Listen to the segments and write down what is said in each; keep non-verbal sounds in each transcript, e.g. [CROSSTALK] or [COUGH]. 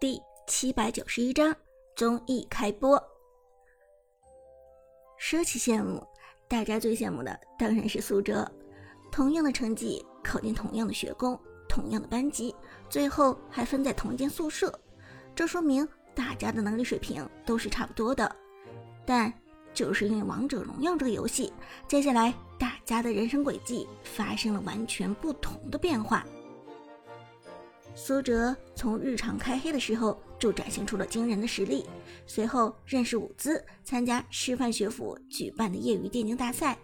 第七百九十一章综艺开播。说起羡慕，大家最羡慕的当然是苏哲。同样的成绩，考进同样的学宫，同样的班级，最后还分在同一间宿舍，这说明大家的能力水平都是差不多的。但就是因为王者荣耀这个游戏，接下来大家的人生轨迹发生了完全不同的变化。苏哲从日常开黑的时候就展现出了惊人的实力，随后认识伍兹，参加师范学府举办的业余电竞大赛，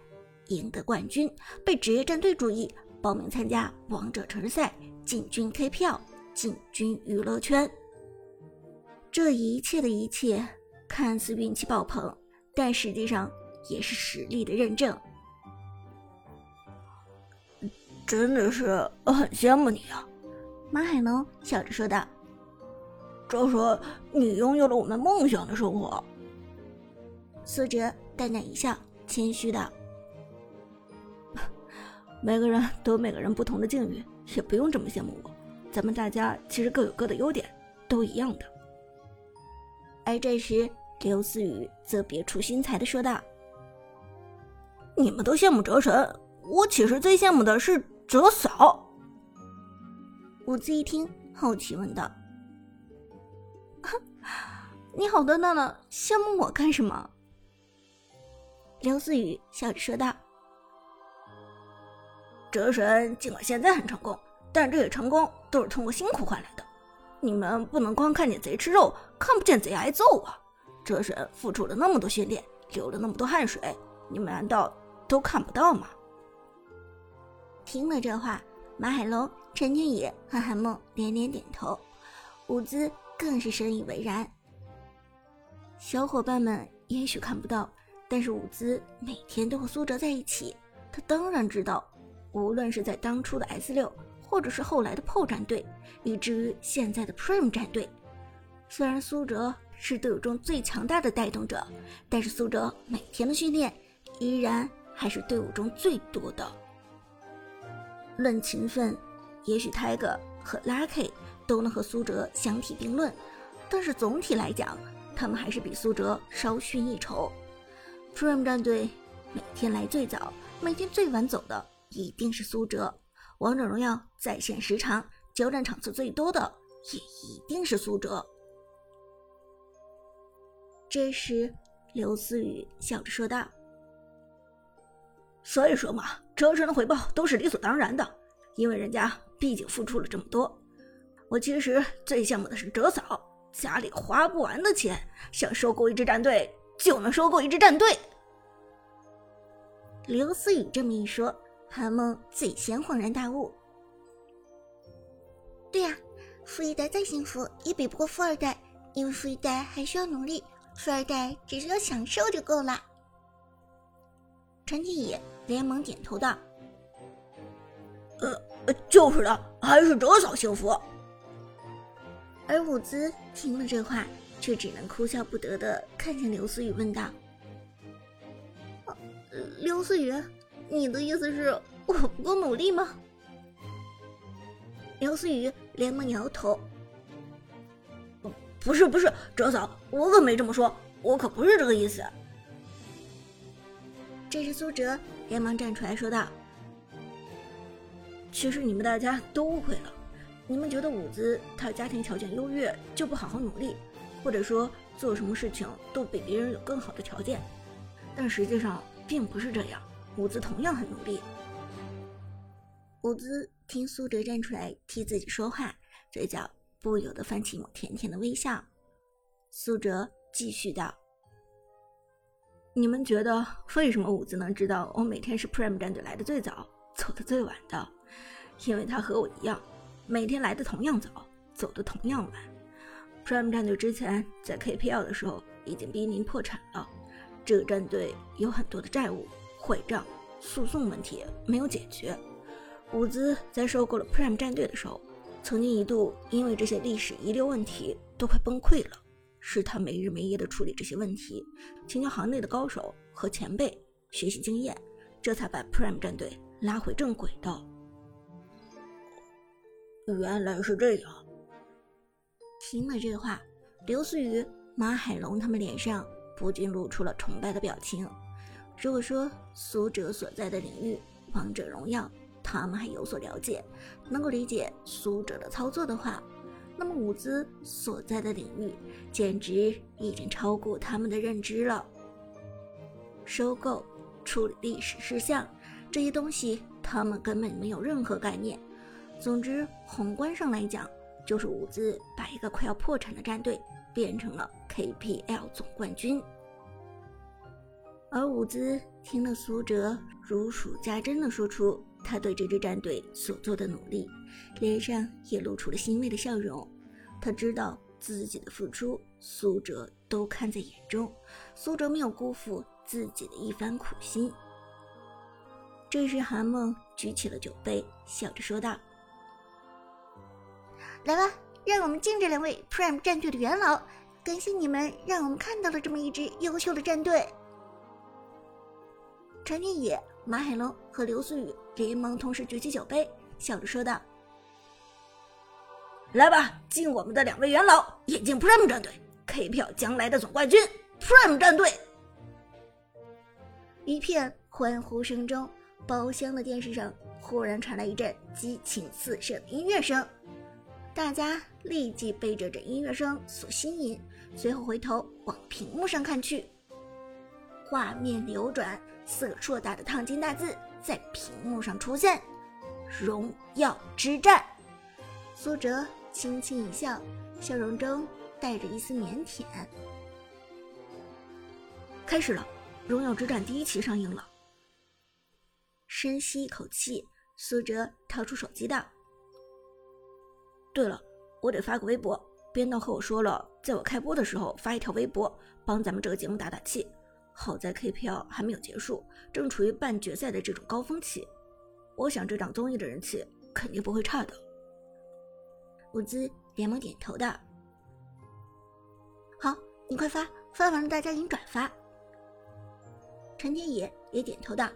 赢得冠军，被职业战队注意，报名参加王者城市赛，进军 K 票，进军娱乐圈。这一切的一切看似运气爆棚，但实际上也是实力的认证。真的是很羡慕你啊！马海龙笑着说道：“这是你拥有了我们梦想的生活。”苏哲淡淡一笑，谦虚道：“每个人都有每个人不同的境遇，也不用这么羡慕我。咱们大家其实各有各的优点，都一样的。”而这时，刘思雨则别出心裁的说道：“你们都羡慕哲神，我其实最羡慕的是哲嫂。”伍兹一听，好奇问道：“ [LAUGHS] 你好端端的羡慕我干什么？”刘思雨笑着说道：“哲神尽管现在很成功，但这些成功都是通过辛苦换来的。你们不能光看见贼吃肉，看不见贼挨揍啊！哲神付出了那么多训练，流了那么多汗水，你们难道都看不到吗？”听了这话。马海龙、陈天野和韩梦连连点头，伍兹更是深以为然。小伙伴们也许看不到，但是伍兹每天都和苏哲在一起，他当然知道。无论是在当初的 S 六，或者是后来的 PO 战队，以至于现在的 Prime 战队，虽然苏哲是队伍中最强大的带动者，但是苏哲每天的训练依然还是队伍中最多的。论勤奋，也许 Tiger 和 Lucky 都能和苏哲相提并论，但是总体来讲，他们还是比苏哲稍逊一筹。Prime 战队每天来最早，每天最晚走的一定是苏哲。王者荣耀在线时长、交战场次最多的也一定是苏哲。这时，刘思雨笑着说道。所以说嘛，折神的回报都是理所当然的，因为人家毕竟付出了这么多。我其实最羡慕的是哲嫂，家里花不完的钱，想收购一支战队就能收购一支战队。刘思雨这么一说，韩梦最先恍然大悟。对呀，富一代再幸福也比不过富二代，因为富一代还需要努力，富二代只需要享受就够了。陈天野。连忙点头道：“呃，就是的，还是哲嫂幸福。”而伍兹听了这话，却只能哭笑不得的看向刘思雨，问道：“刘思雨，你的意思是我不够努力吗？”刘思雨连忙摇头：“不是，不是，哲嫂，我可没这么说，我可不是这个意思。”这时，苏哲。连忙站出来说道：“其实你们大家都误会了，你们觉得伍兹他家庭条件优越就不好好努力，或者说做什么事情都比别人有更好的条件，但实际上并不是这样。伍兹同样很努力。”伍兹听苏哲站出来替自己说话，嘴角不由得泛起一抹甜甜的微笑。苏哲继续道。你们觉得为什么伍兹能知道我每天是 Prime 战队来的最早，走的最晚的？因为他和我一样，每天来的同样早，走的同样晚。Prime 战队之前在 KPL 的时候已经濒临破产了，这个战队有很多的债务、坏账、诉讼问题没有解决。伍兹在收购了 Prime 战队的时候，曾经一度因为这些历史遗留问题都快崩溃了。是他没日没夜的处理这些问题，请教行内的高手和前辈学习经验，这才把 Prime 战队拉回正轨道。原来是这样。听了这话，刘思雨、马海龙他们脸上不禁露出了崇拜的表情。如果说苏哲所在的领域《王者荣耀》，他们还有所了解，能够理解苏哲的操作的话，那么伍兹所在的领域简直已经超过他们的认知了。收购、处理历史事项这些东西，他们根本没有任何概念。总之，宏观上来讲，就是伍兹把一个快要破产的战队变成了 KPL 总冠军。而伍兹听了苏哲如数家珍的说出他对这支战队所做的努力，脸上也露出了欣慰的笑容。他知道自己的付出，苏哲都看在眼中，苏哲没有辜负自己的一番苦心。这时，韩梦举起了酒杯，笑着说道。来吧，让我们敬这两位 Prime 战队的元老，感谢你们让我们看到了这么一支优秀的战队。陈天野、马海龙和刘思雨连忙同时举起酒杯，笑着说道：“来吧，敬我们的两位元老，也敬 Prime 战队 K 票将来的总冠军 Prime 战队。”一片欢呼声中，包厢的电视上忽然传来一阵激情四射的音乐声。大家立即被这阵音乐声所吸引，随后回头往屏幕上看去。画面流转，四个硕大的烫金大字在屏幕上出现：“荣耀之战。”苏哲轻轻一笑，笑容中带着一丝腼腆。开始了，荣耀之战第一期上映了。深吸一口气，苏哲掏出手机道。对了，我得发个微博。编导和我说了，在我开播的时候发一条微博，帮咱们这个节目打打气。好在 KPL 还没有结束，正处于半决赛的这种高峰期，我想这档综艺的人气肯定不会差的。伍兹连忙点头道：“好，你快发，发完了大家给你转发。”陈天野也点头道：“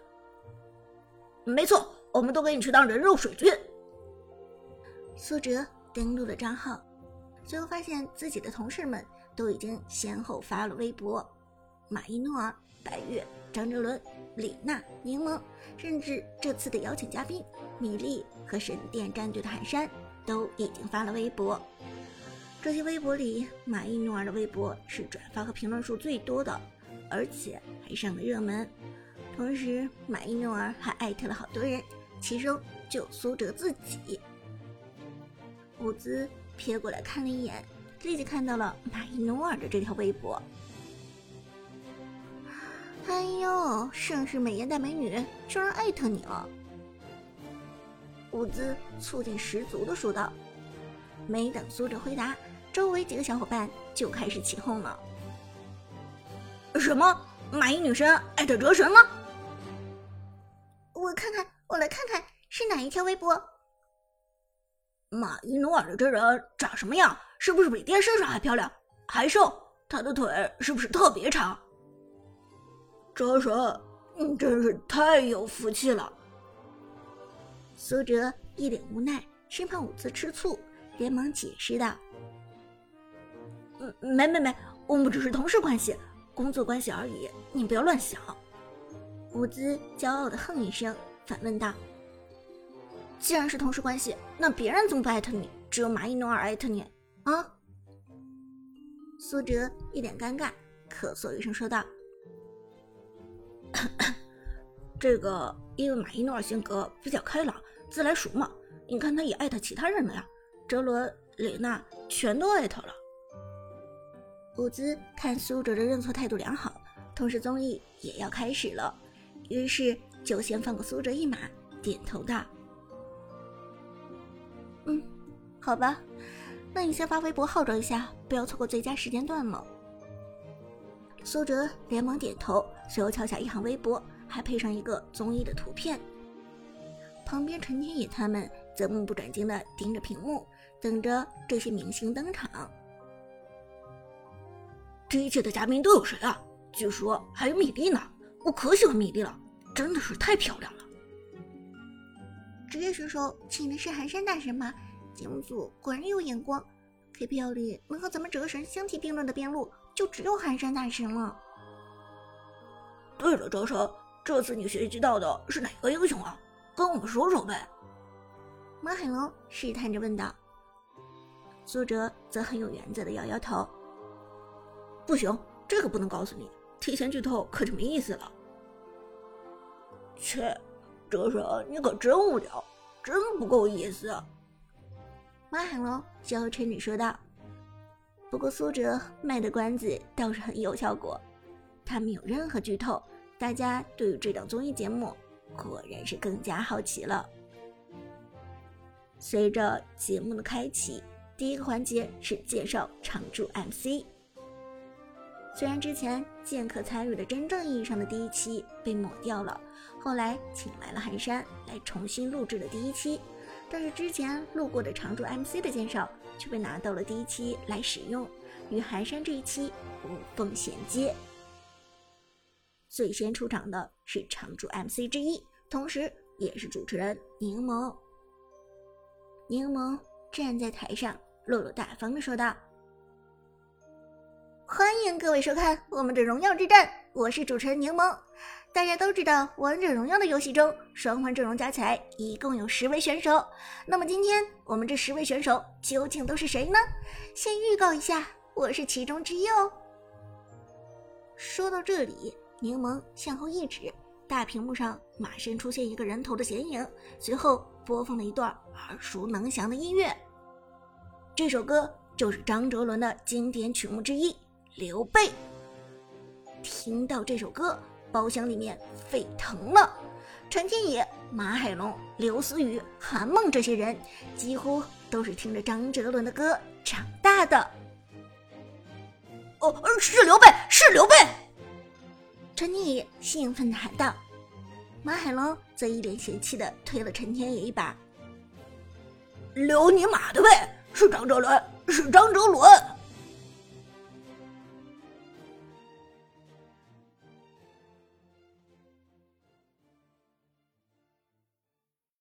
没错，我们都给你去当人肉水军。”苏哲。登录了账号，随后发现自己的同事们都已经先后发了微博，马伊诺尔、白月、张哲伦、李娜、柠檬，甚至这次的邀请嘉宾米粒和神殿战队的寒山都已经发了微博。这些微博里，马伊诺尔的微博是转发和评论数最多的，而且还上了热门。同时，马伊诺尔还艾特了好多人，其中就苏哲自己。伍兹瞥过来看了一眼，立即看到了马伊诺尔的这条微博。哎呦，盛世美颜大美女居然艾特你了！伍兹醋劲十足的说道。没等苏哲回答，周围几个小伙伴就开始起哄了。什么？马伊女神艾特哲神了？我看看，我来看看是哪一条微博。马伊努尔的真人长什么样？是不是比电视上还漂亮？还瘦？他的腿是不是特别长？哲神，你真是太有福气了。苏哲一脸无奈，生怕伍兹吃醋，连忙解释道：“嗯，没没没，我们只是同事关系，工作关系而已，你不要乱想。”伍兹骄傲的哼一声，反问道。既然是同事关系，那别人怎么不艾特你？只有马伊诺尔艾特你啊？苏哲一脸尴尬，咳嗽一声说道：“这个，因为马伊诺尔性格比较开朗，自来熟嘛。你看他也艾特其他人了呀，哲伦、蕾娜全都艾特了。”伍兹看苏哲的认错态度良好，同时综艺也要开始了，于是就先放过苏哲一马，点头道。嗯，好吧，那你先发微博号召一下，不要错过最佳时间段了。苏哲连忙点头，随后敲下一行微博，还配上一个综艺的图片。旁边陈天野他们则目不转睛地盯着屏幕，等着这些明星登场。这一届的嘉宾都有谁啊？据说还有米粒呢，我可喜欢米粒了，真的是太漂亮了。职业选手请的是寒山大神吗？节目组果然有眼光，，KPL 里能和咱们哲神相提并论的边路，就只有寒山大神了。对了，哲神，这次你学习到的是哪个英雄啊？跟我们说说呗。马海龙试探着问道。苏哲则很有原则的摇摇头：“不行，这个不能告诉你，提前剧透可就没意思了。”切，哲神，你可真无聊，真不够意思。马海龙娇嗔着说道。不过苏哲卖的关子倒是很有效果，他没有任何剧透，大家对于这档综艺节目果然是更加好奇了。随着节目的开启，第一个环节是介绍常驻 MC。虽然之前剑客参与的真正意义上的第一期被抹掉了，后来请来了寒山来重新录制的第一期，但是之前录过的常驻 MC 的介绍却被拿到了第一期来使用，与寒山这一期无缝衔接。最先出场的是常驻 MC 之一，同时也是主持人柠檬。柠檬站在台上，落落大方的说道。欢迎各位收看《我们的荣耀之战》，我是主持人柠檬。大家都知道，《王者荣耀》的游戏中，双方阵容加起来一共有十位选手。那么今天我们这十位选手究竟都是谁呢？先预告一下，我是其中之一哦。说到这里，柠檬向后一指，大屏幕上马上出现一个人头的剪影，随后播放了一段耳熟能详的音乐。这首歌就是张哲伦的经典曲目之一。刘备听到这首歌，包厢里面沸腾了。陈天野、马海龙、刘思雨、韩梦这些人，几乎都是听着张哲伦的歌长大的。哦，是刘备，是刘备！陈天野兴奋的喊道。马海龙则一脸嫌弃的推了陈天野一把：“留你马的呗！是张哲伦，是张哲伦！”